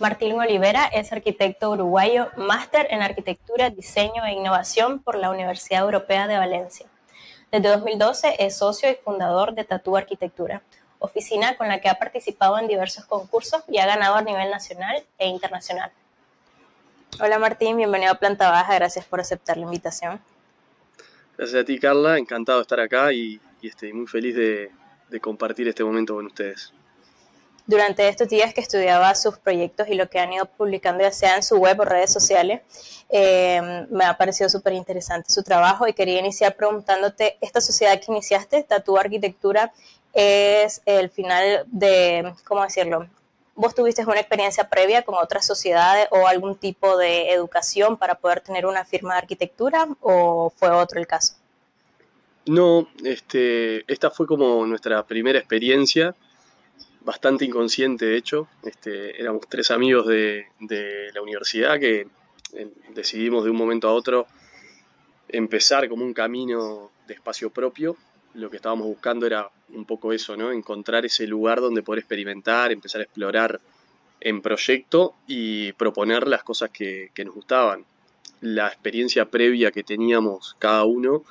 Martín Olivera es arquitecto uruguayo, máster en arquitectura, diseño e innovación por la Universidad Europea de Valencia. Desde 2012 es socio y fundador de Tatú Arquitectura, oficina con la que ha participado en diversos concursos y ha ganado a nivel nacional e internacional. Hola Martín, bienvenido a Planta Baja, gracias por aceptar la invitación. Gracias a ti Carla, encantado de estar acá y, estoy muy feliz de compartir este momento con ustedes durante estos días que estudiaba sus proyectos y lo que han ido publicando ya sea en su web o redes sociales, eh, me ha parecido súper interesante su trabajo y quería iniciar preguntándote, esta sociedad que iniciaste, Tatú Arquitectura, es el final de, ¿cómo decirlo? ¿Vos tuviste una experiencia previa con otras sociedades o algún tipo de educación para poder tener una firma de arquitectura o fue otro el caso? No, este, esta fue como nuestra primera experiencia bastante inconsciente, de hecho. Este, éramos tres amigos de, la universidad que eh, decidimos de un momento a otro empezar como un camino de espacio propio. Lo que estábamos buscando era un poco eso, ¿no? Encontrar ese lugar donde poder experimentar, empezar a explorar en proyecto y proponer las cosas que nos gustaban. La experiencia previa que teníamos cada uno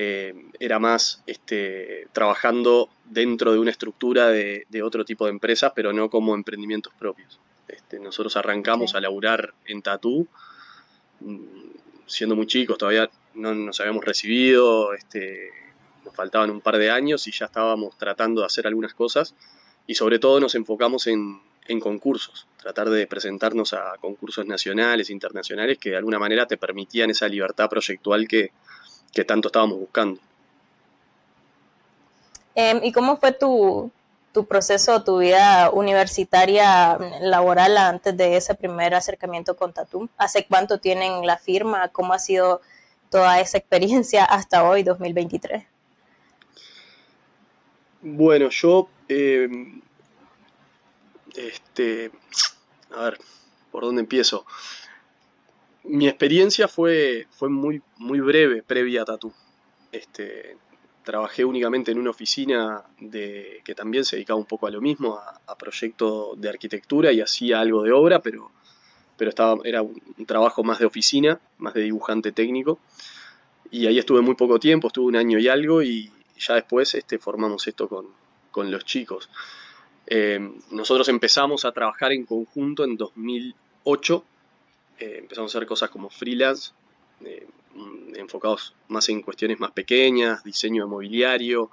eh, era más este, trabajando dentro de una estructura de, otro tipo de empresas, pero no como emprendimientos propios. Este, nosotros arrancamos a laburar en Tatú, mm, siendo muy chicos, todavía no nos habíamos recibido, este, nos faltaban un par de años y ya estábamos tratando de hacer algunas cosas y sobre todo nos enfocamos en, en concursos, tratar de presentarnos a concursos nacionales, internacionales, que de alguna manera te permitían esa libertad proyectual que, que tanto estábamos buscando. Em, ¿Y cómo fue tu, tu proceso, tu vida universitaria laboral antes de ese primer acercamiento con Tatum? ¿Hace cuánto tienen la firma? ¿Cómo ha sido toda esa experiencia hasta hoy, 2023? Bueno, yo, em, este, a ver, ¿por dónde empiezo? Mi experiencia fue, fue muy, muy breve previa a Tatu. Este, trabajé únicamente en una oficina de, que también se dedicaba un poco a lo mismo, a, proyectos de arquitectura y hacía algo de obra, pero, pero estaba, era un, trabajo más de oficina, más de dibujante técnico. Y ahí estuve muy poco tiempo, estuve un año y algo y ya después este, formamos esto con, con los chicos. Eh, nosotros empezamos a trabajar en conjunto en 2008 eh, empezamos a hacer cosas como freelance, eh, mm, enfocados más en cuestiones más pequeñas, diseño de mobiliario,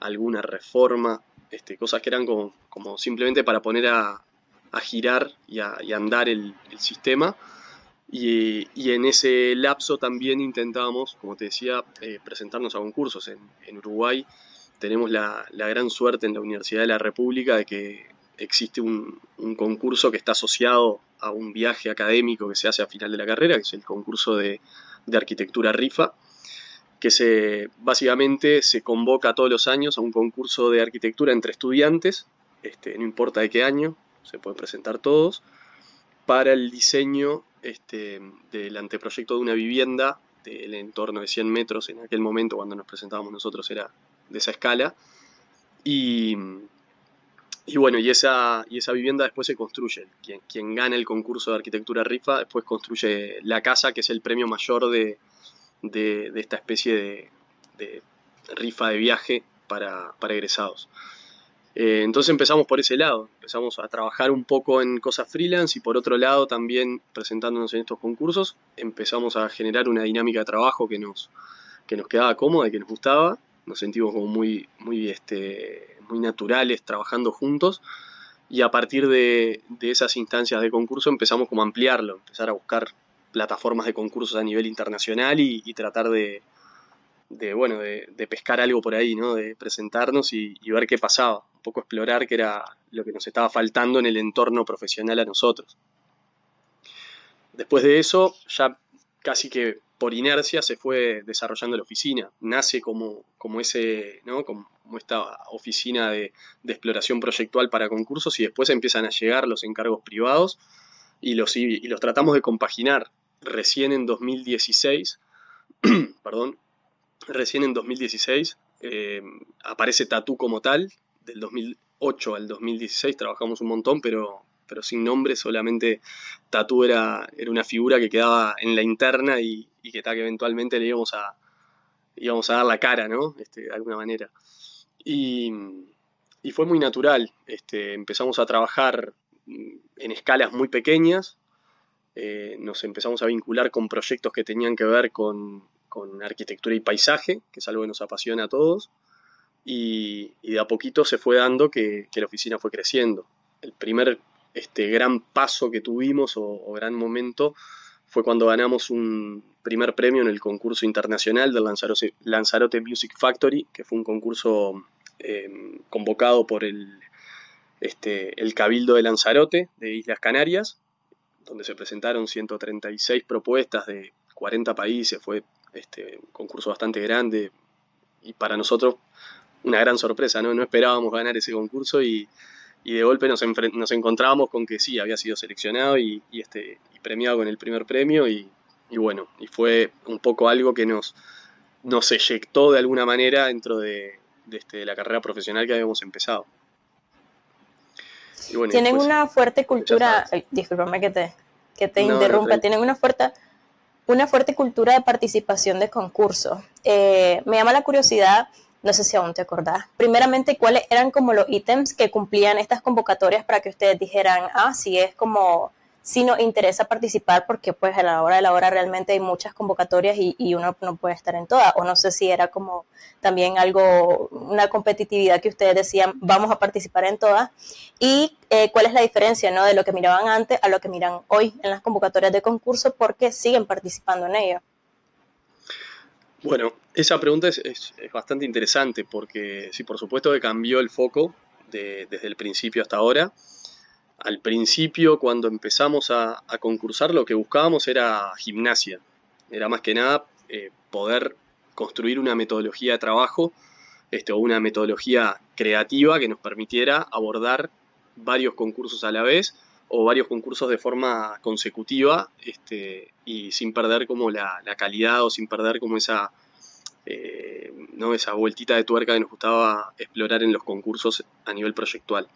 alguna reforma, este, cosas que eran como, simplemente para poner a, girar y a, andar el, sistema. Y, en ese lapso también intentábamos, como te decía, eh, presentarnos a concursos. En, Uruguay tenemos la, gran suerte en la Universidad de la República de que existe un, concurso que está asociado a un viaje académico que se hace a final de la carrera, que es el concurso de, arquitectura RIFA, que se, básicamente se convoca todos los años a un concurso de arquitectura entre estudiantes, este, no importa de qué año, se pueden presentar todos, para el diseño este, del anteproyecto de una vivienda del entorno de 100 metros, en aquel momento cuando nos presentábamos nosotros era de esa escala, y, y bueno, y esa, y esa vivienda después se construye. Quien, quien gana el concurso de arquitectura rifa después construye la casa, que es el premio mayor de, esta especie de, rifa de viaje para, egresados. Eh, entonces empezamos por ese lado, empezamos a trabajar un poco en cosas freelance y por otro lado también presentándonos en estos concursos empezamos a generar una dinámica de trabajo que nos, que nos quedaba cómoda y que nos gustaba, nos sentimos como muy, muy este, muy naturales trabajando juntos y a partir de, esas instancias de concurso empezamos como a ampliarlo, empezar a buscar plataformas de concursos a nivel internacional y, tratar de, bueno, de, pescar algo por ahí, ¿no? de presentarnos y, ver qué pasaba, un poco explorar qué era lo que nos estaba faltando en el entorno profesional a nosotros. Después de eso, ya casi que por inercia se fue desarrollando la oficina. Nace como, como, ese, ¿no? como, esta oficina de, exploración proyectual para concursos y después empiezan a llegar los encargos privados y los, y los tratamos de compaginar. Recién en 2016, perdón, recién en 2016 eh, aparece Tatú como tal, del 2008 al 2016 trabajamos un montón, pero, pero sin nombre, solamente Tatú era, era una figura que quedaba en la interna y, que, que eventualmente le íbamos a, íbamos a dar la cara, ¿no? Este, de alguna manera. Y, fue muy natural. Este, empezamos a trabajar en escalas muy pequeñas, eh, nos empezamos a vincular con proyectos que tenían que ver con, arquitectura y paisaje, que es algo que nos apasiona a todos, y, de a poquito se fue dando que, la oficina fue creciendo. El primer este, gran paso que tuvimos o, gran momento fue cuando ganamos un primer premio en el concurso internacional del Lanzarote, Music Factory, que fue un concurso eh, convocado por el, este, el Cabildo de Lanzarote de Islas Canarias, donde se presentaron 136 propuestas de 40 países, fue este, un concurso bastante grande y para nosotros una gran sorpresa, ¿no? No esperábamos ganar ese concurso y, de golpe nos, nos, encontrábamos con que sí, había sido seleccionado y, este, premiado con el primer premio y, bueno, y fue un poco algo que nos, nos eyectó de alguna manera dentro de, este, de la carrera profesional que habíamos empezado. Tienen una fuerte cultura, discúlpame que te, que te interrumpa, tienen una fuerte, una fuerte cultura de participación de concursos. Eh, me llama la curiosidad, no sé si aún te acordás, primeramente, ¿cuáles eran como los ítems que cumplían estas convocatorias para que ustedes dijeran, ah, sí, es como si nos interesa participar porque pues a la hora de la hora realmente hay muchas convocatorias y, uno no puede estar en todas. O no sé si era como también algo, una competitividad que ustedes decían, vamos a participar en todas. Y eh, cuál es la diferencia ¿no? de lo que miraban antes a lo que miran hoy en las convocatorias de concurso porque siguen participando en ello. Bueno, esa pregunta es, bastante interesante porque sí, por supuesto que cambió el foco desde el principio hasta ahora al principio, cuando empezamos a, concursar, lo que buscábamos era gimnasia. Era más que nada eh, poder construir una metodología de trabajo este, o una metodología creativa que nos permitiera abordar varios concursos a la vez o varios concursos de forma consecutiva este, y sin perder como la, calidad o sin perder como esa, eh, ¿no? esa vueltita de tuerca que nos gustaba explorar en los concursos a nivel proyectual.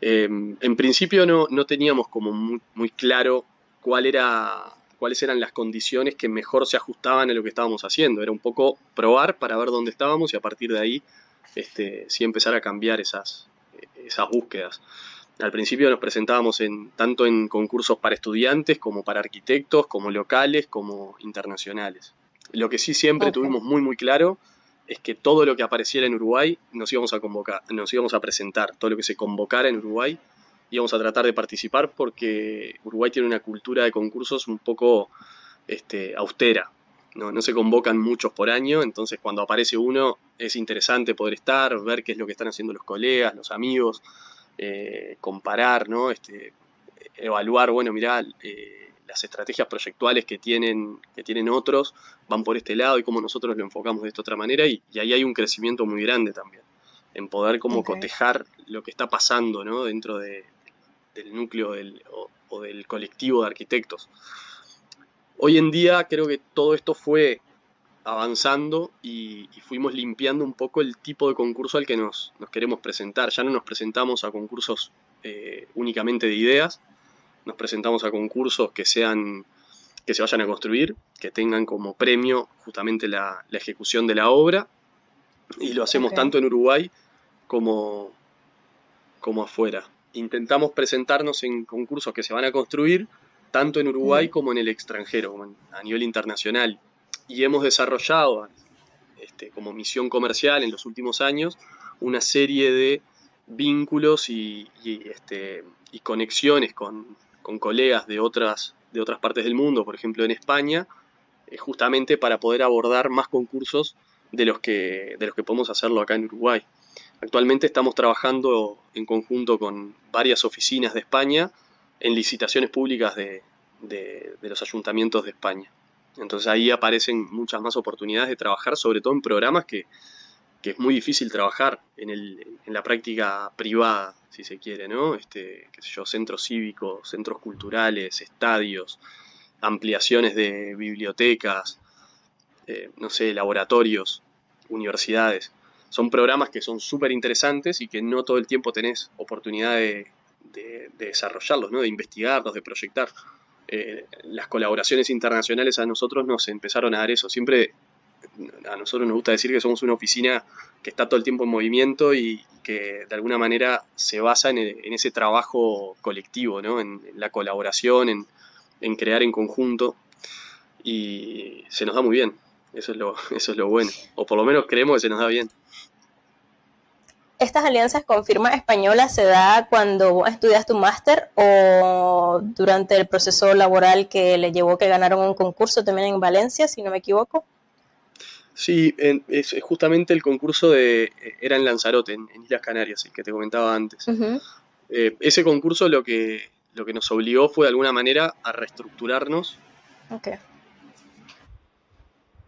Em, en principio no, teníamos como muy, claro cuál era, cuáles eran las condiciones que mejor se ajustaban a lo que estábamos haciendo. Era un poco probar para ver dónde estábamos y a partir de ahí este, sí empezar a cambiar esas, esas búsquedas. Al principio nos presentábamos en, tanto en concursos para estudiantes como para arquitectos, como locales, como internacionales. Lo que sí siempre tuvimos muy muy claro es que todo lo que apareciera en Uruguay nos íbamos a convocar, nos íbamos a presentar, todo lo que se convocara en Uruguay íbamos a tratar de participar porque Uruguay tiene una cultura de concursos un poco este, austera. ¿no? se convocan muchos por año, entonces cuando aparece uno es interesante poder estar, ver qué es lo que están haciendo los colegas, los amigos, eh, comparar, ¿no? este, evaluar, bueno, mirá, eh, las estrategias proyectuales que tienen, que tienen otros van por este lado y cómo nosotros lo enfocamos de esta otra manera y, ahí hay un crecimiento muy grande también, en poder como cotejar lo que está pasando ¿no? dentro de, del núcleo del, o, del colectivo de arquitectos. Hoy en día creo que todo esto fue avanzando y, fuimos limpiando un poco el tipo de concurso al que nos, queremos presentar. Ya no nos presentamos a concursos eh, únicamente de ideas, nos presentamos a concursos que sean que se vayan a construir, que tengan como premio justamente la, ejecución de la obra, y lo hacemos tanto en Uruguay como, como afuera. Intentamos presentarnos en concursos que se van a construir tanto en Uruguay mm. como en el extranjero, a nivel internacional. Y hemos desarrollado este, como misión comercial en los últimos años una serie de vínculos y, este, conexiones con, colegas de otras, partes del mundo, por ejemplo en España, eh, justamente para poder abordar más concursos de los, que, podemos hacerlo acá en Uruguay. Actualmente estamos trabajando en conjunto con varias oficinas de España en licitaciones públicas de, los ayuntamientos de España. Entonces ahí aparecen muchas más oportunidades de trabajar, sobre todo en programas que, que es muy difícil trabajar en, el, en la práctica privada si se quiere, ¿no? Este, qué sé yo, centros cívicos, centros culturales, estadios, ampliaciones de bibliotecas, eh, no sé, laboratorios, universidades. Son programas que son súper interesantes y que no todo el tiempo tenés oportunidad de, desarrollarlos, ¿no? de investigarlos, de proyectar. Eh, las colaboraciones internacionales a nosotros nos empezaron a dar eso. Siempre a nosotros nos gusta decir que somos una oficina que está todo el tiempo en movimiento y que de alguna manera se basa en, ese trabajo colectivo, ¿no? en, la colaboración, en, en, crear en conjunto y se nos da muy bien. Eso es, lo, eso es lo bueno, o por lo menos creemos que se nos da bien. ¿Estas alianzas con firmas españolas se da cuando estudias tu máster o durante el proceso laboral que le llevó que ganaron un concurso también en Valencia, si no me equivoco? Sí, es, justamente el concurso de era en Lanzarote, en, Islas Canarias, el que te comentaba antes. Eh, ese concurso lo que, lo que nos obligó fue de alguna manera a reestructurarnos. Okay.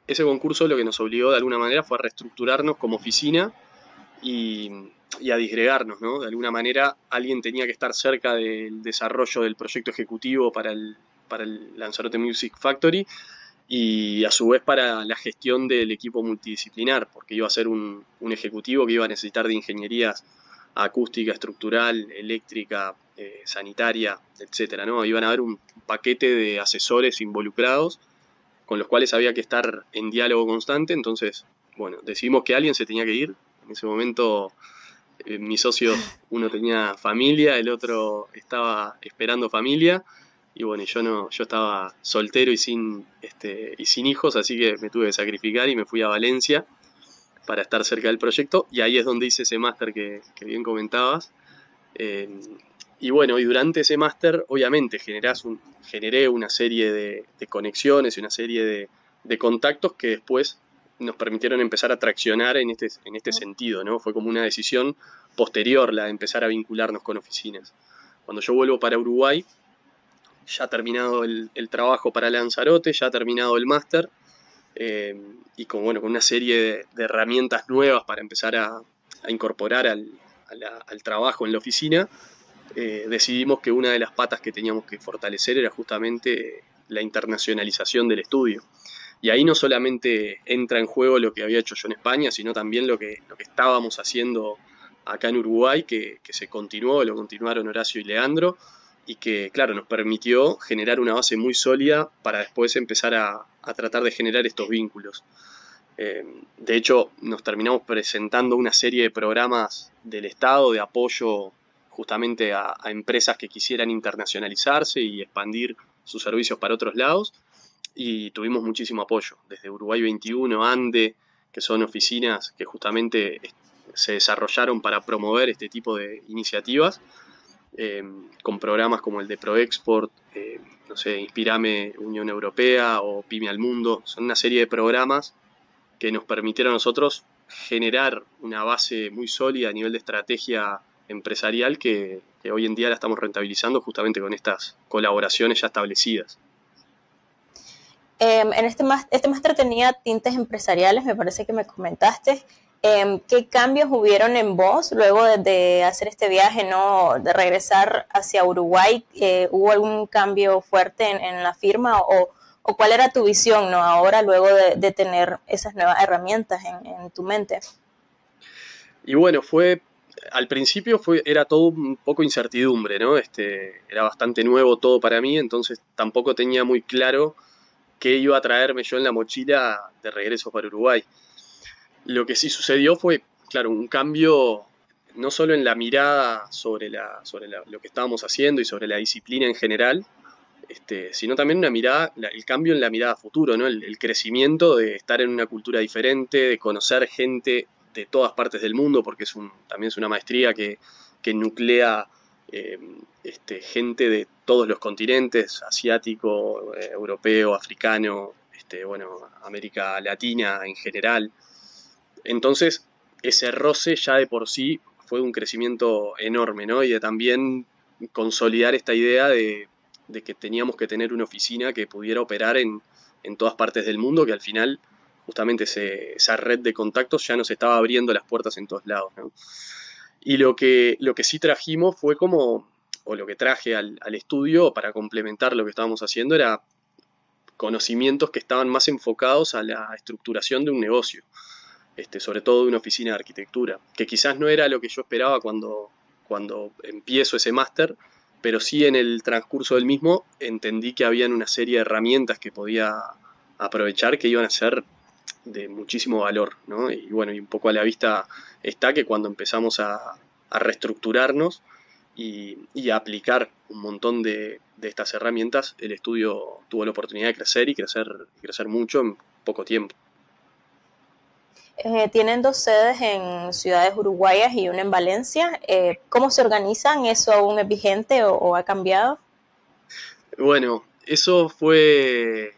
Ese concurso lo que nos obligó de alguna manera fue a reestructurarnos como oficina y, a disgregarnos, ¿no? De alguna manera alguien tenía que estar cerca del desarrollo del proyecto ejecutivo para el, para el Lanzarote Music Factory y a su vez para la gestión del equipo multidisciplinar, porque iba a ser un, ejecutivo que iba a necesitar de ingenierías acústica, estructural, eléctrica, eh, sanitaria, etcétera, ¿no? Iban a haber un paquete de asesores involucrados con los cuales había que estar en diálogo constante, entonces, bueno, decidimos que alguien se tenía que ir, en ese momento eh, mi socio, uno tenía familia, el otro estaba esperando familia. Y bueno, yo no, yo estaba soltero y sin, este, y sin hijos, así que me tuve que sacrificar y me fui a Valencia para estar cerca del proyecto. Y ahí es donde hice ese máster que, bien comentabas. Eh, y bueno, y durante ese máster, obviamente, generás un, generé una serie de, conexiones y una serie de, de, contactos que después nos permitieron empezar a traccionar en este, en este sentido, ¿no? Fue como una decisión posterior la de empezar a vincularnos con oficinas. Cuando yo vuelvo para Uruguay, ya terminado el, trabajo para Lanzarote, ya terminado el máster, eh, y con, bueno, con una serie de, herramientas nuevas para empezar a, incorporar al, al, trabajo en la oficina, eh, decidimos que una de las patas que teníamos que fortalecer era justamente la internacionalización del estudio. Y ahí no solamente entra en juego lo que había hecho yo en España, sino también lo que, lo que estábamos haciendo acá en Uruguay, que, se continuó, lo continuaron Horacio y Leandro, y que, claro, nos permitió generar una base muy sólida para después empezar a, tratar de generar estos vínculos. Eh, de hecho, nos terminamos presentando una serie de programas del Estado de apoyo justamente a empresas que quisieran internacionalizarse y expandir sus servicios para otros lados y tuvimos muchísimo apoyo, desde Uruguay 21, ANDE, que son oficinas que justamente se desarrollaron para promover este tipo de iniciativas, em, con programas como el de ProExport, eh, no sé, Inspirame Unión Europea o Pyme al Mundo, son una serie de programas que nos permitieron a nosotros generar una base muy sólida a nivel de estrategia empresarial que hoy en día la estamos rentabilizando justamente con estas colaboraciones ya establecidas. Em, en este, este máster tenía tintes empresariales, me parece que me comentaste. Em, ¿Qué cambios hubieron en vos luego de, hacer este viaje, no, de regresar hacia Uruguay? Eh, ¿Hubo algún cambio fuerte en, la firma o, cuál era tu visión, no, ahora luego de, tener esas nuevas herramientas en, tu mente? Y bueno, fue al principio fue, era todo un poco incertidumbre, ¿no? Este, era bastante nuevo todo para mí, entonces tampoco tenía muy claro qué iba a traerme yo en la mochila de regreso para Uruguay. Lo que sí sucedió fue, claro, un cambio no solo en la mirada sobre, la, sobre lo que estábamos haciendo y sobre la disciplina en general, este, sino también una mirada, el cambio en la mirada futuro, ¿no? el, crecimiento de estar en una cultura diferente, de conocer gente de todas partes del mundo, porque es un, también es una maestría que, que nuclea eh, este, gente de todos los continentes, asiático, eh, europeo, africano, este, bueno, América Latina en general. Entonces, ese roce ya de por sí fue un crecimiento enorme, ¿no? Y de también consolidar esta idea de, que teníamos que tener una oficina que pudiera operar en, todas partes del mundo, que al final justamente esa red de contactos ya nos estaba abriendo las puertas en todos lados. Y lo que, lo que sí trajimos fue como o lo que traje al, estudio para complementar lo que estábamos haciendo era conocimientos que estaban más enfocados a la estructuración de un negocio, este, sobre todo de una oficina de arquitectura, que quizás no era lo que yo esperaba cuando, cuando empiezo ese máster, pero sí en el transcurso del mismo entendí que habían una serie de herramientas que podía aprovechar que iban a ser de muchísimo valor, ¿no? Y bueno, y un poco a la vista está que cuando empezamos a, reestructurarnos y, a aplicar un montón de, estas herramientas, el estudio tuvo la oportunidad de crecer y crecer, crecer mucho en poco tiempo. Eh, tienen dos sedes en ciudades uruguayas y una en Valencia. Eh, ¿Cómo se organizan? ¿Eso aún es vigente o, ha cambiado? Bueno, eso fue...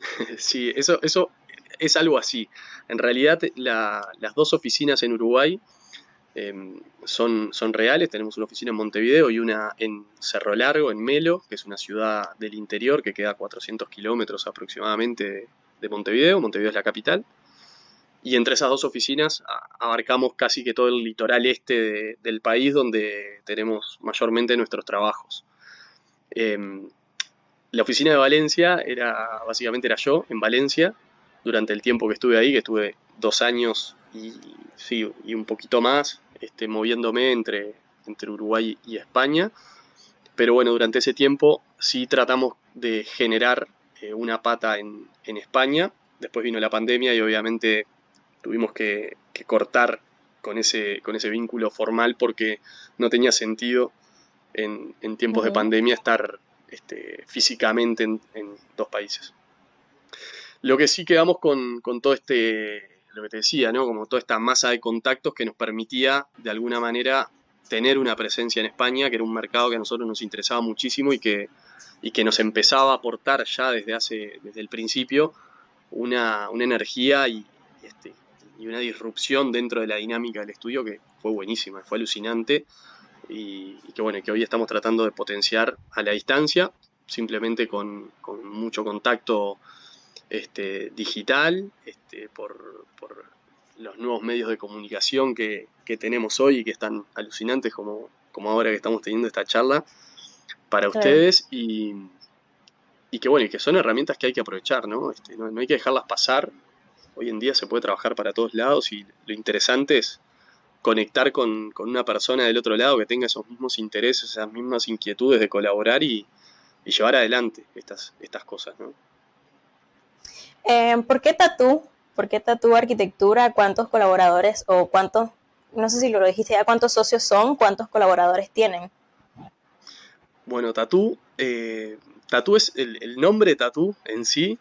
sí, eso, eso es algo así. En realidad, las dos oficinas en Uruguay em, son, reales. Tenemos una oficina en Montevideo y una en Cerro Largo, en Melo, que es una ciudad del interior que queda a 400 kilómetros aproximadamente de Montevideo. Montevideo es la capital. Y entre esas dos oficinas abarcamos casi que todo el litoral este del país donde tenemos mayormente nuestros trabajos. Em, la oficina de Valencia era, básicamente era yo en Valencia, durante el tiempo que estuve ahí, que estuve dos años y, sí, y un poquito más, este, moviéndome entre, entre Uruguay y España. Pero bueno, durante ese tiempo sí tratamos de generar eh, una pata en, en España. Después vino la pandemia y obviamente tuvimos que, cortar con ese, con ese vínculo formal porque no tenía sentido en, tiempos de pandemia estar este, físicamente en, dos países. Lo que sí quedamos con, todo este, lo que te decía, ¿no? Como toda esta masa de contactos que nos permitía de alguna manera tener una presencia en España, que era un mercado que a nosotros nos interesaba muchísimo y que, y que nos empezaba a aportar ya desde hace, desde el principio, una, energía y, este, y una disrupción dentro de la dinámica del estudio que fue buenísima, fue alucinante y, que bueno, que hoy estamos tratando de potenciar a la distancia, simplemente con, mucho contacto este, digital, este, por, los nuevos medios de comunicación que, tenemos hoy y que están alucinantes como, como ahora que estamos teniendo esta charla para ustedes y, y que bueno, y que son herramientas que hay que aprovechar, ¿no? Este, no, no hay que dejarlas pasar hoy en día se puede trabajar para todos lados y lo interesante es conectar con, una persona del otro lado que tenga esos mismos intereses, esas mismas inquietudes de colaborar y, llevar adelante estas, estas cosas. ¿no? Eh, ¿Por qué Tatú? ¿Por qué Tatú Arquitectura? ¿Cuántos colaboradores o cuántos, no sé si lo dijiste ya, cuántos socios son, cuántos colaboradores tienen? Bueno, Tatú, eh, Tatú es el, el nombre Tatú en sí,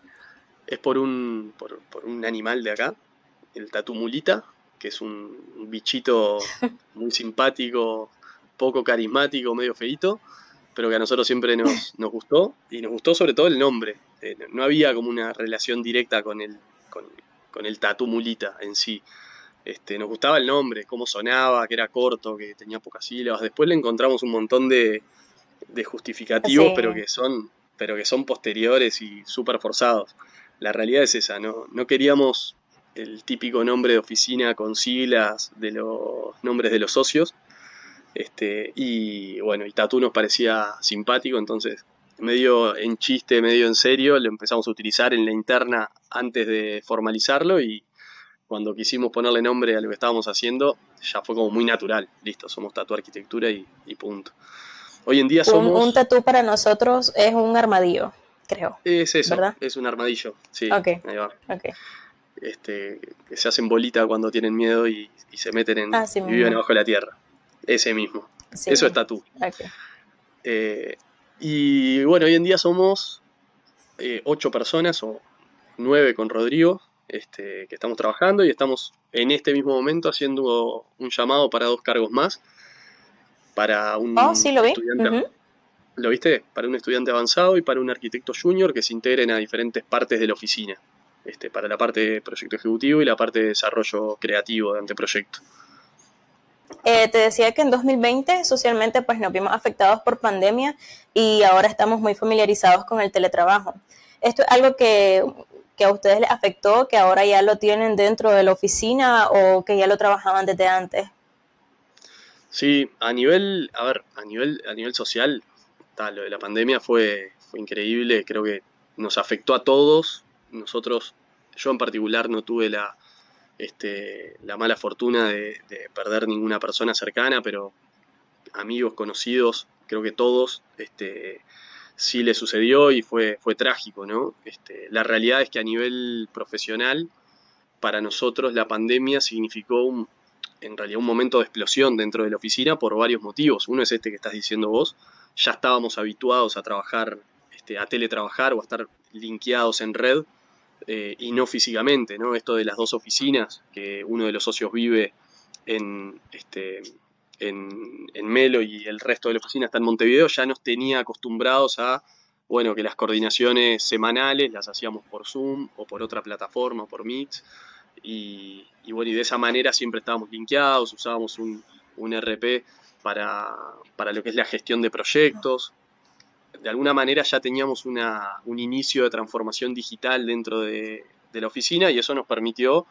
es por un, por, un animal de acá, el tatumulita, que es un, bichito muy simpático, poco carismático, medio feito, pero que a nosotros siempre nos, nos gustó y nos gustó sobre todo el nombre. Eh, no había como una relación directa con el, con, el tatumulita en sí. Este, nos gustaba el nombre, cómo sonaba, que era corto, que tenía pocas sílabas. Después le encontramos un montón de, de justificativos, pero que son pero que son posteriores y súper forzados la realidad es esa, ¿no? No queríamos el típico nombre de oficina con siglas de los nombres de los socios. Este, y bueno, y Tatu nos parecía simpático, entonces medio en chiste, medio en serio, lo empezamos a utilizar en la interna antes de formalizarlo y cuando quisimos ponerle nombre a lo que estábamos haciendo, ya fue como muy natural. Listo, somos Tatu Arquitectura y, punto. Hoy en día somos... Un, un tatu para nosotros es un armadillo creo. Es eso, es un armadillo, sí. Ahí va. Este, que se hacen bolita cuando tienen miedo y, se meten en ah, y viven abajo de la tierra. Ese mismo. eso es tatú. Eh, y bueno, hoy en día somos eh, ocho personas o nueve con Rodrigo, este, que estamos trabajando y estamos en este mismo momento haciendo un llamado para dos cargos más. Para un oh, sí, lo vi. estudiante, ¿Lo viste? Para un estudiante avanzado y para un arquitecto junior que se integren a diferentes partes de la oficina. Este, para la parte de proyecto ejecutivo y la parte de desarrollo creativo de anteproyecto. Eh, te decía que en 2020 socialmente pues nos vimos afectados por pandemia y ahora estamos muy familiarizados con el teletrabajo. ¿Esto es algo que, que a ustedes les afectó, que ahora ya lo tienen dentro de la oficina o que ya lo trabajaban desde antes? Sí, a nivel, a ver, a nivel, a nivel social, lo de la pandemia fue, fue increíble, creo que nos afectó a todos. Nosotros, yo en particular no tuve la, este, la mala fortuna de, perder ninguna persona cercana, pero amigos, conocidos, creo que todos, este, sí le sucedió y fue, fue trágico, ¿no? Este, la realidad es que a nivel profesional, para nosotros la pandemia significó un, en realidad un momento de explosión dentro de la oficina por varios motivos. Uno es este que estás diciendo vos, ya estábamos habituados a trabajar, este, a teletrabajar o a estar linkeados en red eh, y no físicamente, ¿no? Esto de las dos oficinas, que uno de los socios vive en, este, en, Melo y el resto de la oficina está en Montevideo, ya nos tenía acostumbrados a, bueno, que las coordinaciones semanales las hacíamos por Zoom o por otra plataforma, por Meet, y, bueno, y de esa manera siempre estábamos linkeados, usábamos un, un RP para, para, lo que es la gestión de proyectos. De alguna manera ya teníamos una, un inicio de transformación digital dentro de, de la oficina y eso nos permitió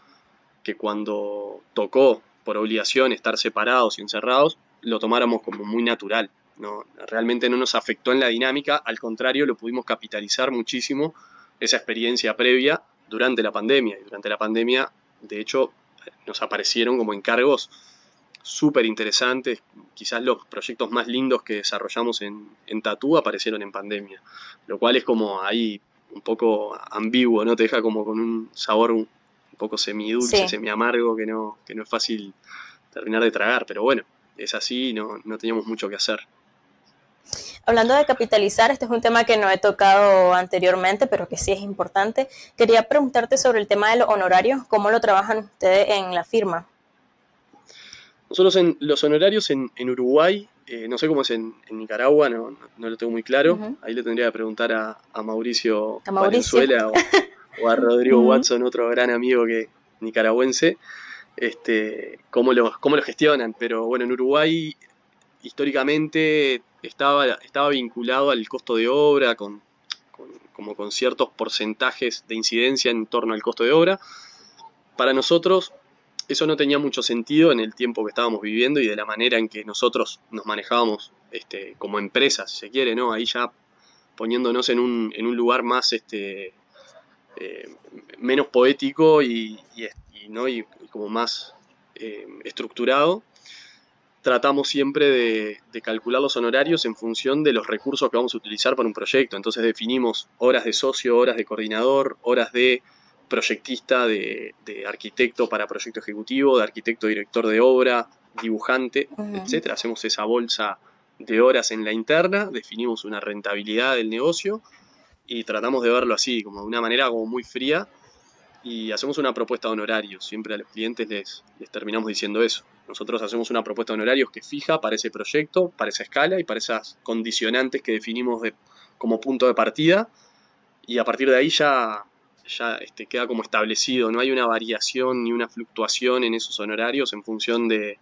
que cuando tocó por obligación estar separados y encerrados, lo tomáramos como muy natural. No, realmente no nos afectó en la dinámica, al contrario, lo pudimos capitalizar muchísimo esa experiencia previa durante la pandemia. Y durante la pandemia, de hecho, nos aparecieron como encargos súper interesantes. Quizás los proyectos más lindos que desarrollamos en, en Tatú aparecieron en pandemia, lo cual es como ahí un poco ambiguo, ¿no? Te deja como con un sabor un poco semidulce, semi amargo, que no, que no es fácil terminar de tragar, pero bueno, es así, no, no teníamos mucho que hacer. Hablando de capitalizar, este es un tema que no he tocado anteriormente, pero que sí es importante. Quería preguntarte sobre el tema de los honorarios, ¿cómo lo trabajan ustedes en la firma? Nosotros en los honorarios en, Uruguay, eh, no sé cómo es en, Nicaragua, no, no, lo tengo muy claro. Ahí le tendría que preguntar a, Mauricio, ¿A Mauricio? Valenzuela o a Rodrigo Watson, otro gran amigo que nicaragüense, este, cómo, lo, cómo lo gestionan. Pero bueno, en Uruguay históricamente estaba, estaba vinculado al costo de obra, con, como con ciertos porcentajes de incidencia en torno al costo de obra. Para nosotros eso no tenía mucho sentido en el tiempo que estábamos viviendo y de la manera en que nosotros nos manejábamos este, como empresas, si se quiere, ¿no? Ahí ya poniéndonos en un, en un lugar más este, eh, menos poético y, ¿no? y, como más eh, estructurado, tratamos siempre de, calcular los honorarios en función de los recursos que vamos a utilizar para un proyecto. Entonces definimos horas de socio, horas de coordinador, horas de proyectista, de, arquitecto para proyecto ejecutivo, de arquitecto director de obra, dibujante, etc. Hacemos esa bolsa de horas en la interna, definimos una rentabilidad del negocio y tratamos de verlo así, como de una manera como muy fría y hacemos una propuesta de honorarios. Siempre a los clientes les, les terminamos diciendo eso. Nosotros hacemos una propuesta de honorarios que fija para ese proyecto, para esa escala y para esas condicionantes que definimos de, como punto de partida y a partir de ahí ya, ya este, queda como establecido. No hay una variación ni una fluctuación en esos honorarios en función de,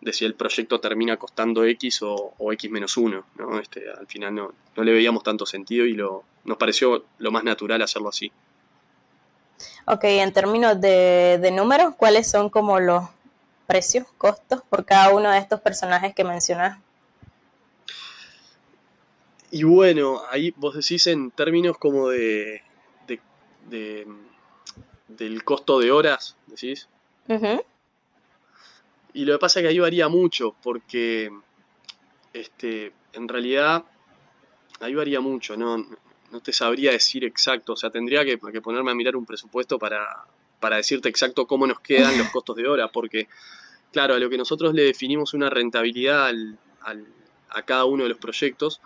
de si el proyecto termina costando X o, X menos 1. ¿no? Este, al final no, no, le veíamos tanto sentido y lo, nos pareció lo más natural hacerlo así. Ok, en términos de, de números, ¿cuáles son como los precios, costos por cada uno de estos personajes que mencionas? Y bueno, ahí vos decís en términos como de, de, del costo de horas, decís. Y lo que pasa es que ahí varía mucho, porque este, en realidad ahí varía mucho, no, no te sabría decir exacto, o sea, tendría que, ponerme a mirar un presupuesto para, para, decirte exacto cómo nos quedan los costos de hora, porque claro, a lo que nosotros le definimos una rentabilidad al, a cada uno de los proyectos,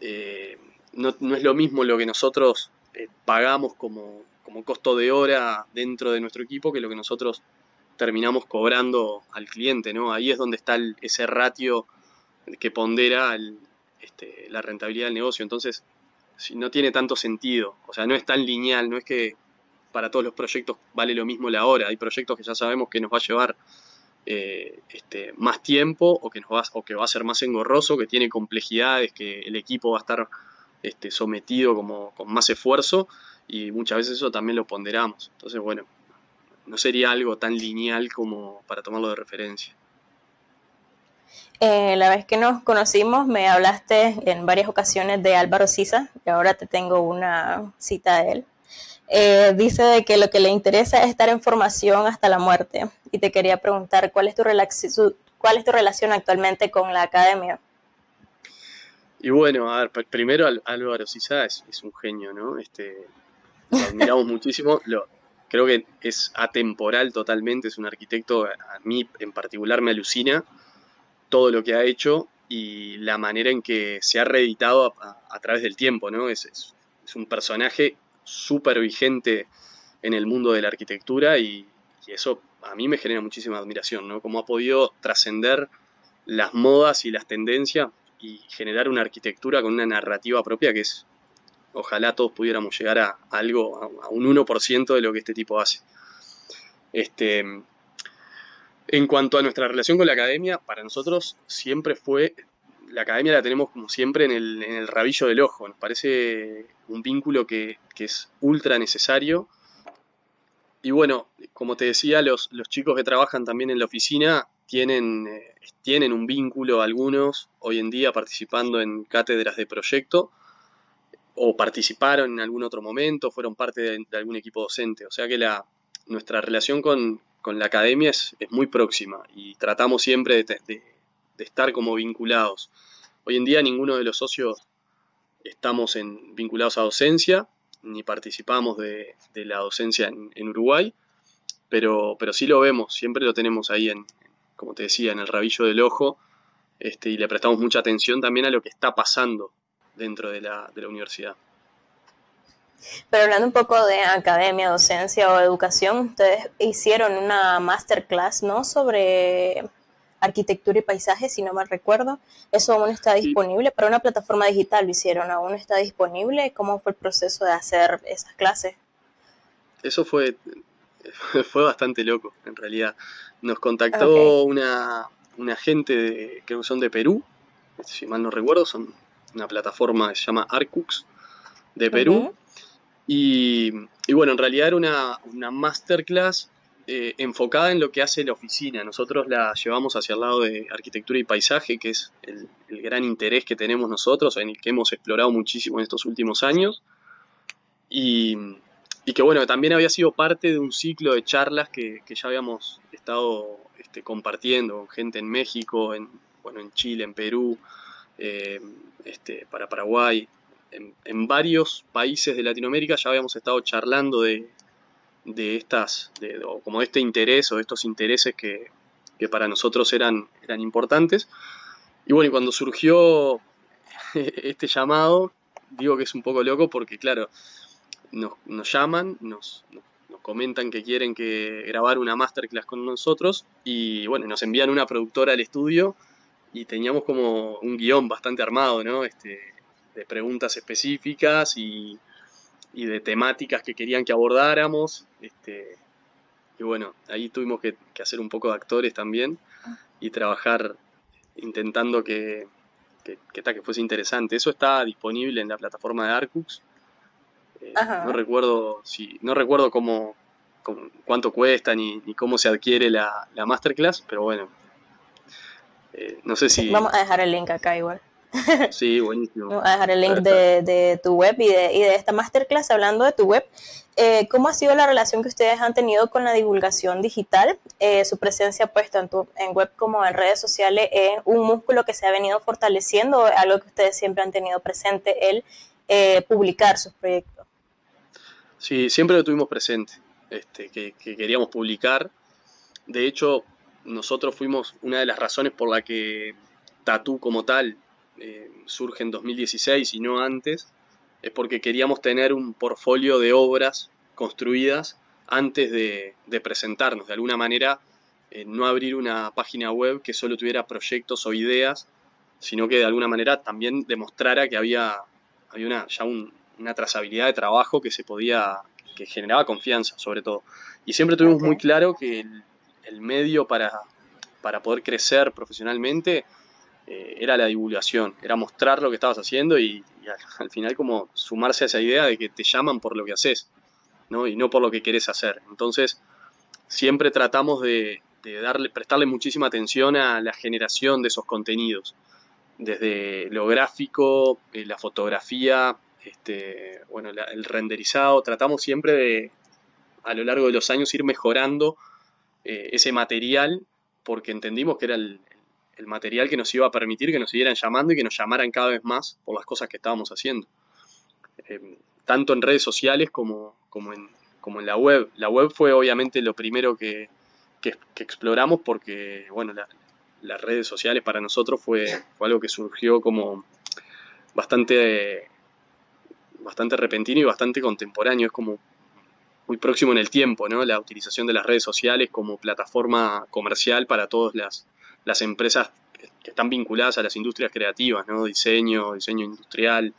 eh, no, no, es lo mismo lo que nosotros eh, pagamos como, como costo de hora dentro de nuestro equipo que lo que nosotros terminamos cobrando al cliente, ¿no? Ahí es donde está ese ratio que pondera este, la rentabilidad del negocio. Entonces, si no tiene tanto sentido, o sea, no es tan lineal, no es que para todos los proyectos vale lo mismo la hora. Hay proyectos que ya sabemos que nos va a llevar eh, este, más tiempo o que, nos va, o que va a ser más engorroso, que tiene complejidades, que el equipo va a estar este, sometido como, con más esfuerzo y muchas veces eso también lo ponderamos. Entonces, bueno, no sería algo tan lineal como para tomarlo de referencia. Eh, la vez que nos conocimos me hablaste en varias ocasiones de Álvaro Sisa y ahora te tengo una cita de él. Eh, dice de que lo que le interesa es estar en formación hasta la muerte y te quería preguntar cuál es tu, ¿Cuál es tu relación actualmente con la academia? Y bueno, a ver, primero Álvaro Sisa es, es, un genio, ¿no? Este, lo admiramos muchísimo. Lo, creo que es atemporal totalmente, es un arquitecto, a mí en particular me alucina todo lo que ha hecho y la manera en que se ha reeditado a, través del tiempo, ¿no? Es, es, un personaje súper vigente en el mundo de la arquitectura y, y, eso a mí me genera muchísima admiración, ¿no? Cómo ha podido trascender las modas y las tendencias y generar una arquitectura con una narrativa propia que es, ojalá todos pudiéramos llegar a, algo, a, un 1% de lo que este tipo hace. Este, en cuanto a nuestra relación con la academia, para nosotros siempre fue, la academia la tenemos como siempre en el, en el rabillo del ojo, nos parece un vínculo que, que es ultra necesario. Y bueno, como te decía, los, los chicos que trabajan también en la oficina tienen, eh, tienen un vínculo algunos hoy en día participando en cátedras de proyecto o participaron en algún otro momento, fueron parte de, algún equipo docente. O sea que la, nuestra relación con, la academia es, muy próxima y tratamos siempre de, estar como vinculados. Hoy en día ninguno de los socios estamos en, vinculados a docencia, ni participamos de, la docencia en, Uruguay, pero, pero sí lo vemos, siempre lo tenemos ahí en, como te decía, en el rabillo del ojo, este, y le prestamos mucha atención también a lo que está pasando dentro de la, de la universidad. Pero hablando un poco de academia, docencia o educación, ustedes hicieron una masterclass, ¿no? Sobre arquitectura y paisaje, si no mal recuerdo. Eso aún está disponible, pero una plataforma digital lo hicieron, aún está disponible. ¿Cómo fue el proceso de hacer esas clases? Eso fue, fue bastante loco, en realidad. Nos contactó una, una gente que son de Perú, si mal no recuerdo, son una plataforma que se llama Arcux de Perú. y, bueno, en realidad era una, una masterclass eh, enfocada en lo que hace la oficina. Nosotros la llevamos hacia el lado de arquitectura y paisaje, que es el, el, gran interés que tenemos nosotros, en el que hemos explorado muchísimo en estos últimos años. Y, y que bueno, también había sido parte de un ciclo de charlas que, ya habíamos estado este, compartiendo con gente en México, en, bueno, en Chile, en Perú, eh, este, para Paraguay, en, varios países de Latinoamérica ya habíamos estado charlando de, estas, de, como de este interés o de estos intereses que, para nosotros eran, eran importantes. Y bueno, y cuando surgió este llamado, digo que es un poco loco porque claro, nos, llaman, nos, comentan que quieren que grabar una masterclass con nosotros y bueno, nos envían una productora al estudio y teníamos como un guion bastante armado, ¿no? Este, de preguntas específicas y, de temáticas que querían que abordáramos. Este, y bueno, ahí tuvimos que, hacer un poco de actores también y trabajar intentando que, que, que fuese interesante. Eso está disponible en la plataforma de Arcux no recuerdo si no recuerdo cómo, cuánto cuesta ni, cómo se adquiere la, masterclass, pero bueno. Eh, no sé si. Vamos a dejar el link acá igual. Sí, buenísimo. Vamos a dejar el link de, tu web y de, y de, esta masterclass. Hablando de tu web, eh, ¿cómo ha sido la relación que ustedes han tenido con la divulgación digital? Eh, su presencia pues tanto en web como en redes sociales es un músculo que se ha venido fortaleciendo, algo que ustedes siempre han tenido presente, el publicar sus proyectos. Sí, siempre lo tuvimos presente, este, que, queríamos publicar. De hecho, nosotros fuimos una de las razones por la que Tatú como tal eh, surge en 2016 y no antes, es porque queríamos tener un portfolio de obras construidas antes de, presentarnos. De alguna manera, eh, no abrir una página web que solo tuviera proyectos o ideas, sino que de alguna manera también demostrara que había, había una, ya un, una trazabilidad de trabajo que se podía, que generaba confianza sobre todo. Y siempre tuvimos muy claro que el, medio para, para, poder crecer profesionalmente eh, era la divulgación, era mostrar lo que estabas haciendo y, al, final como sumarse a esa idea de que te llaman por lo que haces, ¿no? Y no por lo que querés hacer. Entonces, siempre tratamos de, darle, prestarle muchísima atención a la generación de esos contenidos, desde lo gráfico, eh, la fotografía, este, bueno, el renderizado, tratamos siempre de, a lo largo de los años, ir mejorando eh, ese material porque entendimos que era el, material que nos iba a permitir que nos siguieran llamando y que nos llamaran cada vez más por las cosas que estábamos haciendo. Eh, tanto en redes sociales como, como, en, como en la web. La web fue obviamente lo primero que, exploramos porque, bueno, las redes sociales para nosotros fue algo que surgió como bastante, bastante repentino y bastante contemporáneo. Es como muy próximo en el tiempo, ¿no? La utilización de las redes sociales como plataforma comercial para todas las, las empresas que están vinculadas a las industrias creativas, ¿no? Diseño, diseño industrial,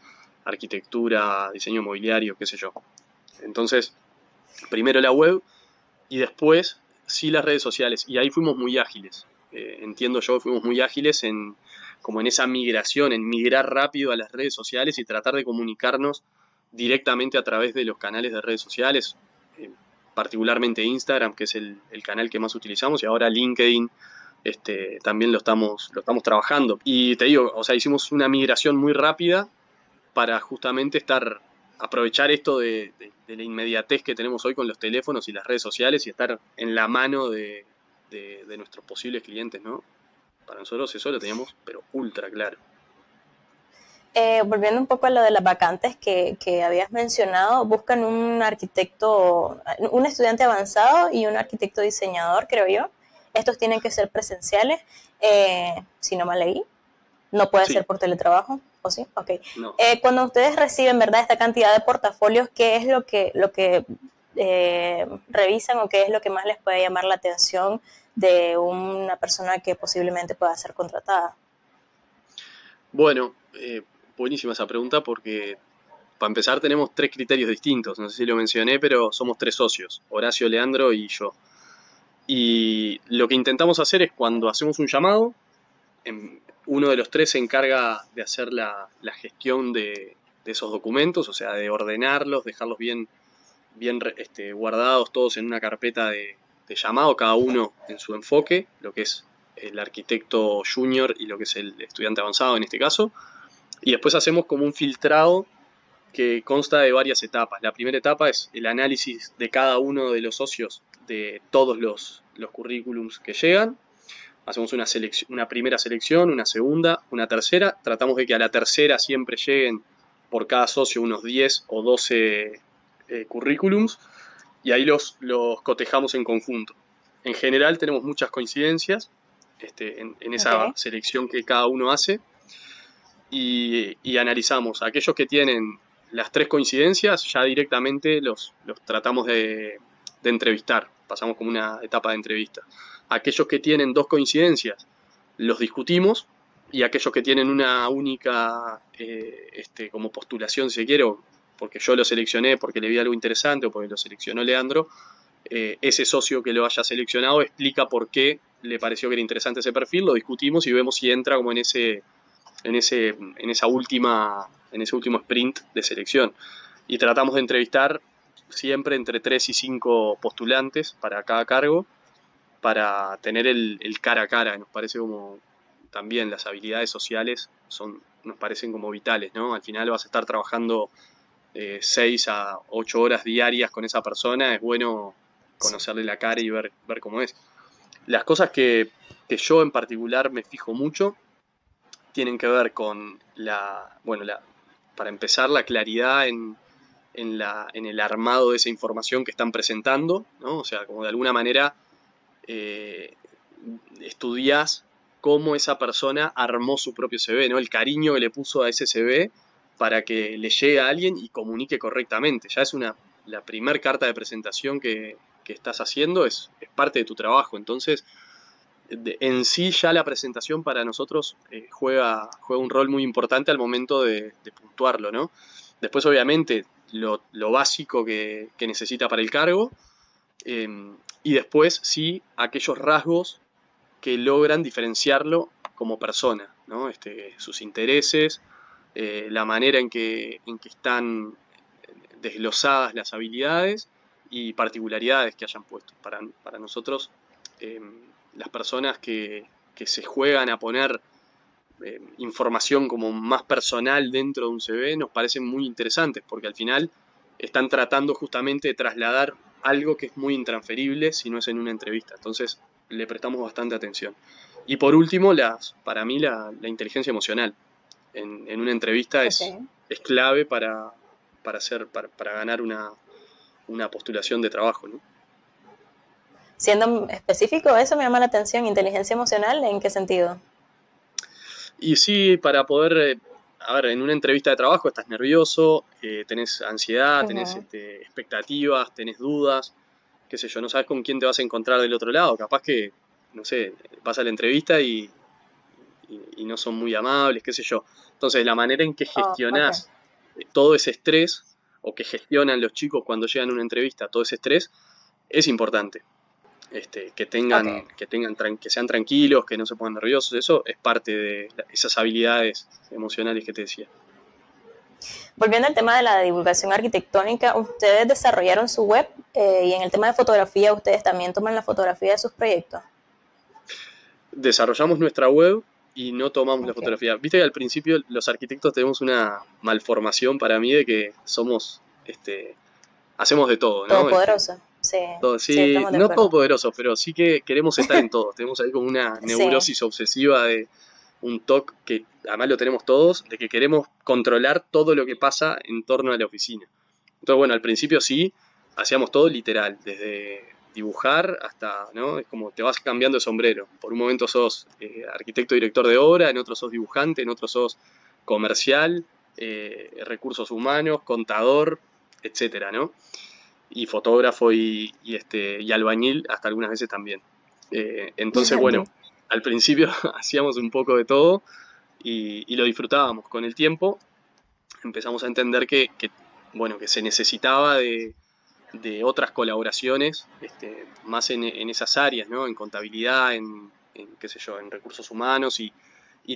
arquitectura, diseño mobiliario, qué sé yo. Entonces, primero la web y después sí las redes sociales. Y ahí fuimos muy ágiles. Eh, entiendo yo, fuimos muy ágiles en como en esa migración, en migrar rápido a las redes sociales y tratar de comunicarnos directamente a través de los canales de redes sociales, eh, particularmente Instagram, que es el, canal que más utilizamos, y ahora LinkedIn, este, también lo estamos, lo estamos trabajando. Y te digo, o sea, hicimos una migración muy rápida para justamente estar, aprovechar esto de, la inmediatez que tenemos hoy con los teléfonos y las redes sociales y estar en la mano de, nuestros posibles clientes, ¿no? Para nosotros eso lo teníamos, pero ultra claro. Eh, volviendo un poco a lo de las vacantes que, habías mencionado, buscan un arquitecto, un estudiante avanzado y un arquitecto diseñador, creo yo. Estos tienen que ser presenciales, eh, si no mal leí. No puede ser por teletrabajo, ¿o sí? Ok. Eh, cuando ustedes reciben, ¿verdad?, esta cantidad de portafolios, ¿qué es lo que, lo que revisan o qué es lo que más les puede llamar la atención de una persona que posiblemente pueda ser contratada? Bueno, buenísima esa pregunta porque para empezar tenemos tres criterios distintos, no sé si lo mencioné, pero somos tres socios, Horacio, Leandro y yo. Y lo que intentamos hacer es cuando hacemos un llamado, uno de los tres se encarga de hacer la, gestión de, esos documentos, o sea, de ordenarlos, dejarlos bien, bien este, guardados todos en una carpeta de, de llamado, cada uno en su enfoque, lo que es el arquitecto junior y lo que es el estudiante avanzado en este caso. Y después hacemos como un filtrado que consta de varias etapas. La primera etapa es el análisis de cada uno de los socios de todos los, los currículums que llegan. Hacemos una, selección, una primera selección, una segunda, una tercera. Tratamos de que a la tercera siempre lleguen por cada socio unos 10 o 12 eh, currículums y ahí los, los cotejamos en conjunto. En general tenemos muchas coincidencias este, en, esa selección que cada uno hace y, analizamos. Aquellos que tienen las tres coincidencias, ya directamente los, los tratamos de, entrevistar. Pasamos como una etapa de entrevista. Aquellos que tienen dos coincidencias, los discutimos. Y aquellos que tienen una única eh, este, como postulación, si se quiere, porque yo lo seleccioné porque le vi algo interesante o porque lo seleccionó Leandro, eh, ese socio que lo haya seleccionado explica por qué le pareció que era interesante ese perfil, lo discutimos y vemos si entra como en ese, en, ese, en, esa última, en ese último sprint de selección. Y tratamos de entrevistar siempre entre 3 y 5 postulantes para cada cargo para tener el, cara a cara. Nos parece como también las habilidades sociales son, nos parecen como vitales, ¿no? Al final vas a estar trabajando 6 eh, a 8 horas diarias con esa persona, es bueno conocerle la cara y ver, ver cómo es. Las cosas que, que yo en particular me fijo mucho tienen que ver con la, bueno, la, para empezar, la claridad en, en, la, en el armado de esa información que están presentando, ¿no? O sea, como de alguna manera eh, estudias cómo esa persona armó su propio CV, ¿no? El cariño que le puso a ese CV para que le llegue a alguien y comunique correctamente. Ya es una, la primera carta de presentación que, que estás haciendo, es, es, parte de tu trabajo. Entonces, en sí ya la presentación para nosotros eh, juega, juega un rol muy importante al momento de, puntuarlo, ¿no? Después, obviamente, lo, básico que, necesita para el cargo em, y después, sí, aquellos rasgos que logran diferenciarlo como persona, ¿no? Este, sus intereses, eh, la manera en que, en que están desglosadas las habilidades y particularidades que hayan puesto. Para, para nosotros, em, las personas que, se juegan a poner eh, información como más personal dentro de un CV nos parecen muy interesantes porque al final están tratando justamente de trasladar algo que es muy intransferible si no es en una entrevista. Entonces, le prestamos bastante atención. Y por último, las, para mí la, inteligencia emocional. En, una entrevista es, es clave para, para, hacer, para, para ganar una, una postulación de trabajo. ¿no? Siendo específico, eso me llama la atención. ¿Inteligencia emocional en qué sentido? Y sí, para poder, eh, a ver, en una entrevista de trabajo estás nervioso, eh, tenés ansiedad, tenés este, expectativas, tenés dudas, qué sé yo, no sabes con quién te vas a encontrar del otro lado. Capaz que, no sé, vas a la entrevista y, y, no son muy amables, qué sé yo. Entonces, la manera en que oh, gestionás todo ese estrés, o que gestionan los chicos cuando llegan a una entrevista, todo ese estrés, es importante. Este, que tengan, que tengan que sean tranquilos, que no se pongan nerviosos, eso es parte de esas habilidades emocionales que te decía. Volviendo al tema de la divulgación arquitectónica, ustedes desarrollaron su web eh, y en el tema de fotografía, ustedes también toman la fotografía de sus proyectos. Desarrollamos nuestra web y no tomamos la fotografía. Viste que al principio los arquitectos tenemos una malformación para mí de que somos, este, hacemos de todo, ¿no? Poderoso. Sí, sí, no todopoderosos, pero sí que queremos estar en todo. Tenemos ahí como una neurosis obsesiva de un TOC que además lo tenemos todos, de que queremos controlar todo lo que pasa en torno a la oficina. Entonces, bueno, al principio sí, hacíamos todo literal, desde dibujar hasta, ¿no? Es como te vas cambiando de sombrero. Por un momento sos eh, arquitecto director de obra, en otro sos dibujante, en otro sos comercial, eh, recursos humanos, contador, etcétera, ¿no? Y fotógrafo y, este, y albañil hasta algunas veces también. Eh, entonces, bueno, al principio hacíamos un poco de todo y, lo disfrutábamos. Con el tiempo empezamos a entender que, que bueno, que se necesitaba de, de otras colaboraciones, este, más en, esas áreas, ¿no? En contabilidad, en, qué sé yo, en recursos humanos y,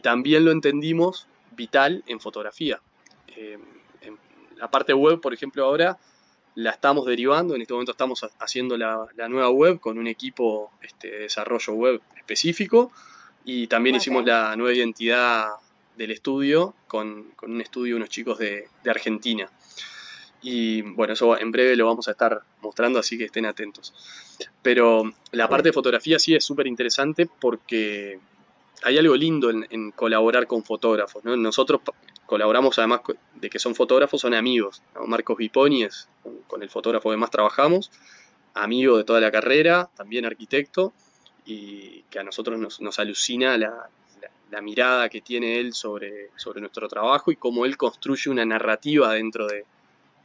también lo entendimos vital en fotografía. Eh, en la parte web, por ejemplo, ahora la estamos derivando, en este momento estamos haciendo la, nueva web con un equipo este, de desarrollo web específico y también hicimos la nueva identidad del estudio con, un estudio, unos chicos de, de Argentina. Y bueno, eso en breve lo vamos a estar mostrando, así que estén atentos. Pero la parte de fotografía sí es súper interesante porque hay algo lindo en, colaborar con fotógrafos. Nosotros colaboramos además de que son fotógrafos, son amigos. Marcos Viponi es con el fotógrafo que más trabajamos, amigo de toda la carrera, también arquitecto, y que a nosotros nos, alucina la, mirada que tiene él sobre, sobre nuestro trabajo y cómo él construye una narrativa dentro de,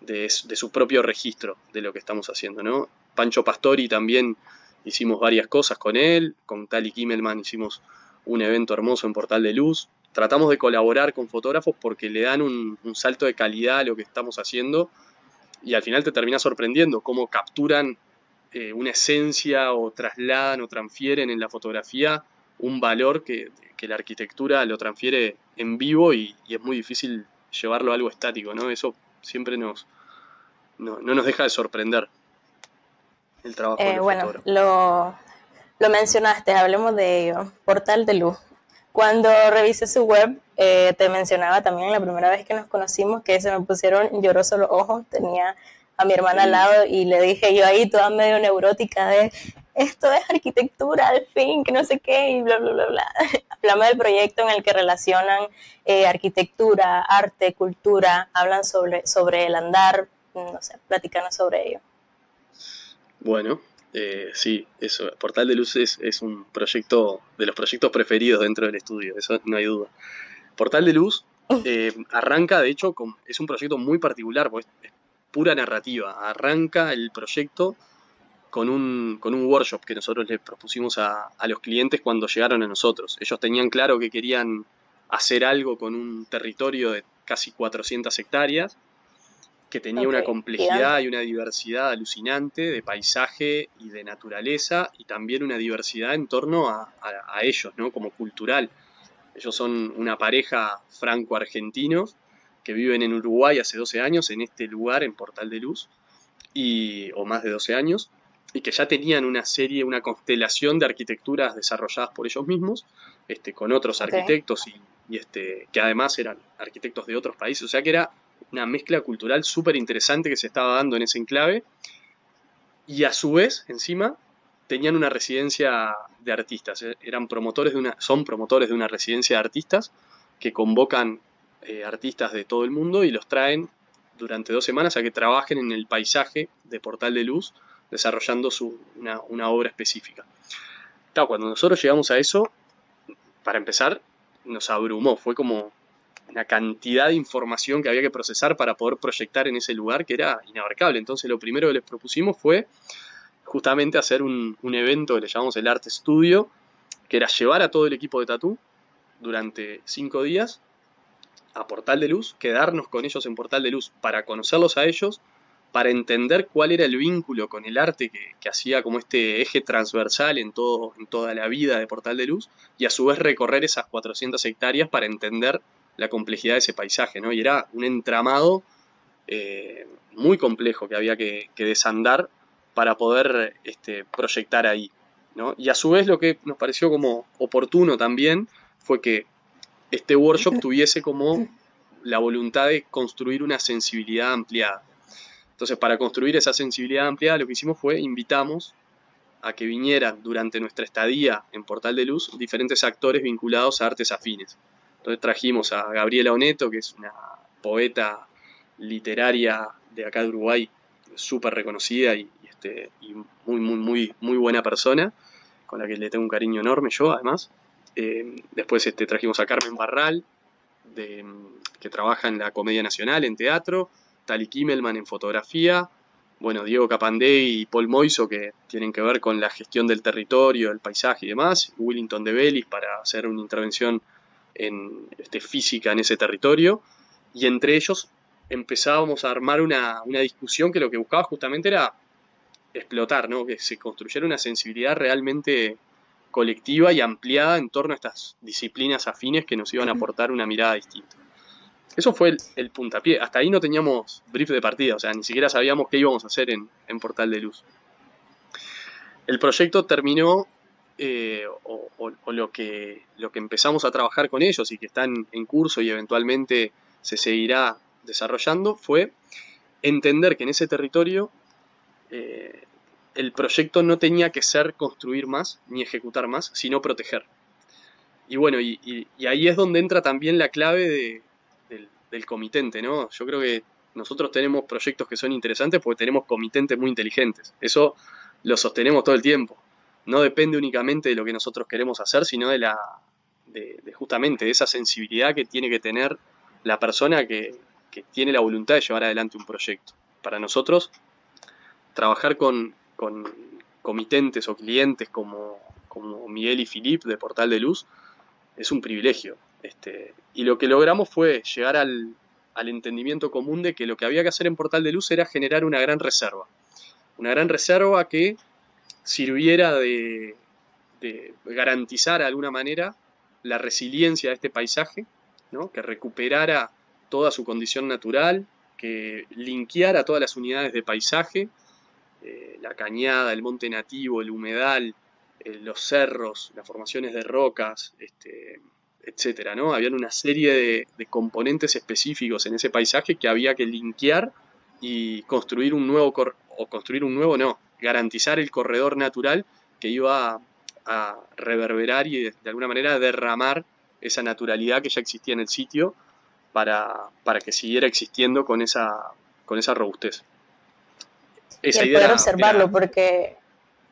de, su propio registro de lo que estamos haciendo, ¿no? Pancho Pastori también hicimos varias cosas con él, con Tali Kimmelman hicimos un evento hermoso en Portal de Luz. Tratamos de colaborar con fotógrafos porque le dan un, salto de calidad a lo que estamos haciendo y al final te termina sorprendiendo cómo capturan eh, una esencia o trasladan o transfieren en la fotografía un valor que, la arquitectura lo transfiere en vivo y, y, es muy difícil llevarlo a algo estático, ¿no? Eso siempre nos, no, nos deja de sorprender el trabajo eh, Bueno, lo, lo, mencionaste, hablemos de ello. Portal de Luz. Cuando revisé su web, eh, te mencionaba también la primera vez que nos conocimos que se me pusieron llorosos los ojos. Tenía a mi hermana al lado y le dije yo ahí toda medio neurótica de esto es arquitectura al fin, que no sé qué, y bla, bla, bla, bla. Hablamos del proyecto en el que relacionan eh, arquitectura, arte, cultura, hablan sobre, sobre el andar, no sé, platicanos sobre ello. Bueno, eh, sí, eso, Portal de Luces es un proyecto de los proyectos preferidos dentro del estudio, eso no hay duda. Portal de Luz eh, arranca, de hecho, con, es un proyecto muy particular, porque es pura narrativa. Arranca el proyecto con un, con un workshop que nosotros les propusimos a, los clientes cuando llegaron a nosotros. Ellos tenían claro que querían hacer algo con un territorio de casi 400 hectáreas, que tenía una complejidad y una diversidad alucinante de paisaje y de naturaleza, y también una diversidad en torno a, ellos, ¿no? como cultural. Ellos son una pareja franco-argentinos que viven en Uruguay hace 12 años, en este lugar, en Portal de Luz, y, o más de 12 años, y que ya tenían una serie, una constelación de arquitecturas desarrolladas por ellos mismos, este, con otros arquitectos y, este, que además eran arquitectos de otros países, o sea que era una mezcla cultural súper interesante que se estaba dando en ese enclave, y a su vez, encima, tenían una residencia de artistas, eh, eran promotores de una, son promotores de una residencia de artistas que convocan eh, artistas de todo el mundo y los traen durante dos semanas a que trabajen en el paisaje de Portal de Luz, desarrollando su, una, obra específica. Cuando nosotros llegamos a eso, para empezar, nos abrumó, fue como una cantidad de información que había que procesar para poder proyectar en ese lugar que era inabarcable. Entonces lo primero que les propusimos fue justamente hacer un, evento que le llamamos el Arte Studio, que era llevar a todo el equipo de Tatú durante cinco días a Portal de Luz, quedarnos con ellos en Portal de Luz para conocerlos a ellos, para entender cuál era el vínculo con el arte que, hacía como este eje transversal en, todo, en toda la vida de Portal de Luz, y a su vez recorrer esas 400 hectáreas para entender la complejidad de ese paisaje, ¿no? Y era un entramado eh, muy complejo que había que, desandar para poder este, proyectar ahí, ¿no? Y a su vez lo que nos pareció como oportuno también fue que este workshop tuviese como la voluntad de construir una sensibilidad ampliada. Entonces, para construir esa sensibilidad ampliada, lo que hicimos fue invitamos a que vinieran durante nuestra estadía en Portal de Luz diferentes actores vinculados a artes afines. Entonces trajimos a Gabriela Oneto, que es una poeta literaria de acá de Uruguay, súper reconocida y, este, muy, muy, muy, muy buena persona, con la que le tengo un cariño enorme yo, además. Eh, después este, trajimos a Carmen Barral, que trabaja en la Comedia Nacional, en teatro, Tali Kimmelman en fotografía, bueno, Diego Capandé y Paul Moiso que tienen que ver con la gestión del territorio, el paisaje y demás, Willington de Bellis para hacer una intervención en, este, física en ese territorio, y entre ellos empezábamos a armar una, discusión que lo que buscaba justamente era explotar, ¿no? que se construyera una sensibilidad realmente colectiva y ampliada en torno a estas disciplinas afines que nos iban a aportar una mirada distinta. Eso fue el, puntapié. Hasta ahí no teníamos brief de partida, o sea, ni siquiera sabíamos qué íbamos a hacer en, en Portal de Luz. El proyecto terminó eh, o, lo, que, lo que empezamos a trabajar con ellos y que están en curso y eventualmente se seguirá desarrollando fue entender que en ese territorio eh, el proyecto no tenía que ser construir más ni ejecutar más, sino proteger. Y bueno, y, ahí es donde entra también la clave del, del, comitente, ¿no? Yo creo que nosotros tenemos proyectos que son interesantes porque tenemos comitentes muy inteligentes. Eso lo sostenemos todo el tiempo no depende únicamente de lo que nosotros queremos hacer, sino de la de, justamente esa sensibilidad que tiene que tener la persona que, tiene la voluntad de llevar adelante un proyecto. Para nosotros, trabajar con, comitentes o clientes como, como Miguel y Filip de Portal de Luz es un privilegio. Este, y lo que logramos fue llegar al, entendimiento común de que lo que había que hacer en Portal de Luz era generar una gran reserva. Una gran reserva que sirviera de, garantizar de alguna manera la resiliencia de este paisaje, que recuperara toda su condición natural, que linkeara todas las unidades de paisaje, eh, la cañada, el monte nativo, el humedal, eh, los cerros, las formaciones de rocas, este, etcétera, ¿no? Habían una serie de, de, componentes específicos en ese paisaje que había que linkear y construir un nuevo o construir un nuevo no, garantizar el corredor natural que iba a, reverberar y de, alguna manera derramar esa naturalidad que ya existía en el sitio para, para que siguiera existiendo con esa, con esa robustez. Esa y poder observarlo, porque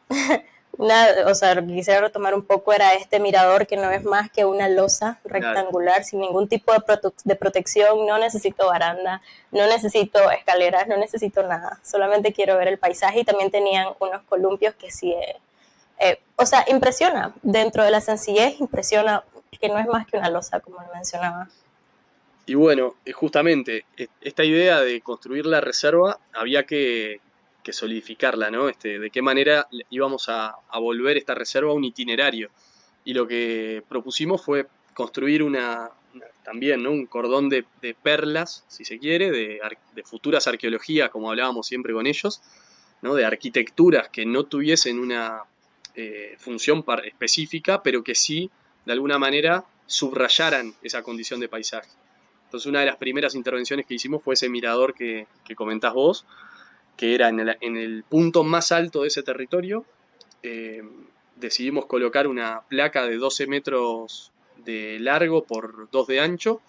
O sea, lo que quisiera retomar un poco era este mirador que no es más que una losa rectangular sin ningún tipo de, de, protección, no necesito baranda, no necesito escaleras, no necesito nada, solamente quiero ver el paisaje. Y también tenían unos columpios que sí, eh, eh, o sea, impresiona, dentro de la sencillez impresiona que no es más que una losa, como lo mencionaba. Y bueno, eh, justamente esta idea de construir la reserva había que que solidificarla, ¿no? Este, de qué manera íbamos a, volver esta reserva a un itinerario. Y lo que propusimos fue construir una, también ¿no? un cordón de, perlas, si se quiere, de, futuras arqueologías, como hablábamos siempre con ellos, ¿no? de arquitecturas que no tuviesen una eh, función específica, pero que sí, de alguna manera, subrayaran esa condición de paisaje. Entonces, una de las primeras intervenciones que hicimos fue ese mirador que, que comentás vos, que era en el, punto más alto de ese territorio, eh, decidimos colocar una placa de 12 metros de largo por 2 de ancho,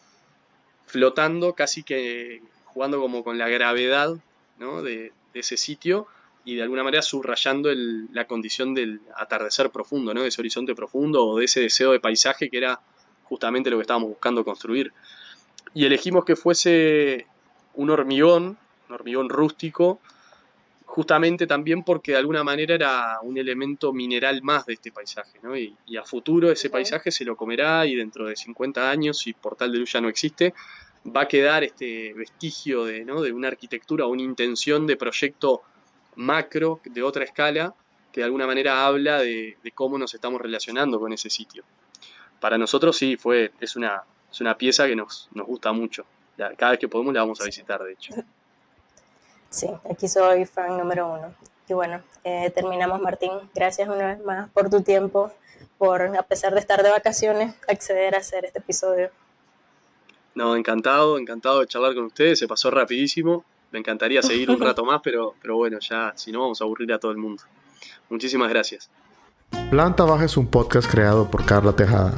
flotando casi que jugando como con la gravedad de, ese sitio y de alguna manera subrayando la condición del atardecer profundo, ¿no? de ese horizonte profundo o de ese deseo de paisaje que era justamente lo que estábamos buscando construir. Y elegimos que fuese un hormigón, un hormigón rústico, justamente también porque de alguna manera era un elemento mineral más de este paisaje, ¿no? y, a futuro ese paisaje se lo comerá y dentro de 50 años, si Portal de Luz ya no existe, va a quedar este vestigio de, ¿no? de una arquitectura, una intención de proyecto macro de otra escala que de alguna manera habla de, cómo nos estamos relacionando con ese sitio. Para nosotros sí, fue, es una, es una pieza que nos, nos gusta mucho. Cada vez que podemos la vamos a visitar, de hecho. Sí, aquí soy fan número uno. Y bueno, eh, terminamos, Martín. Gracias una vez más por tu tiempo, por, a pesar de estar de vacaciones, acceder a hacer este episodio. No, encantado, encantado de charlar con ustedes. Se pasó rapidísimo. Me encantaría seguir un rato más, pero, pero bueno, ya si no vamos a aburrir a todo el mundo. Muchísimas gracias. Planta Baja es un podcast creado por Carla Tejada.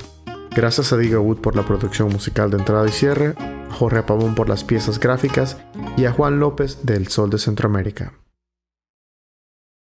Gracias a Diga Wood por la producción musical de entrada y cierre, Jorge Apamón por las piezas gráficas y a Juan López del Sol de Centroamérica.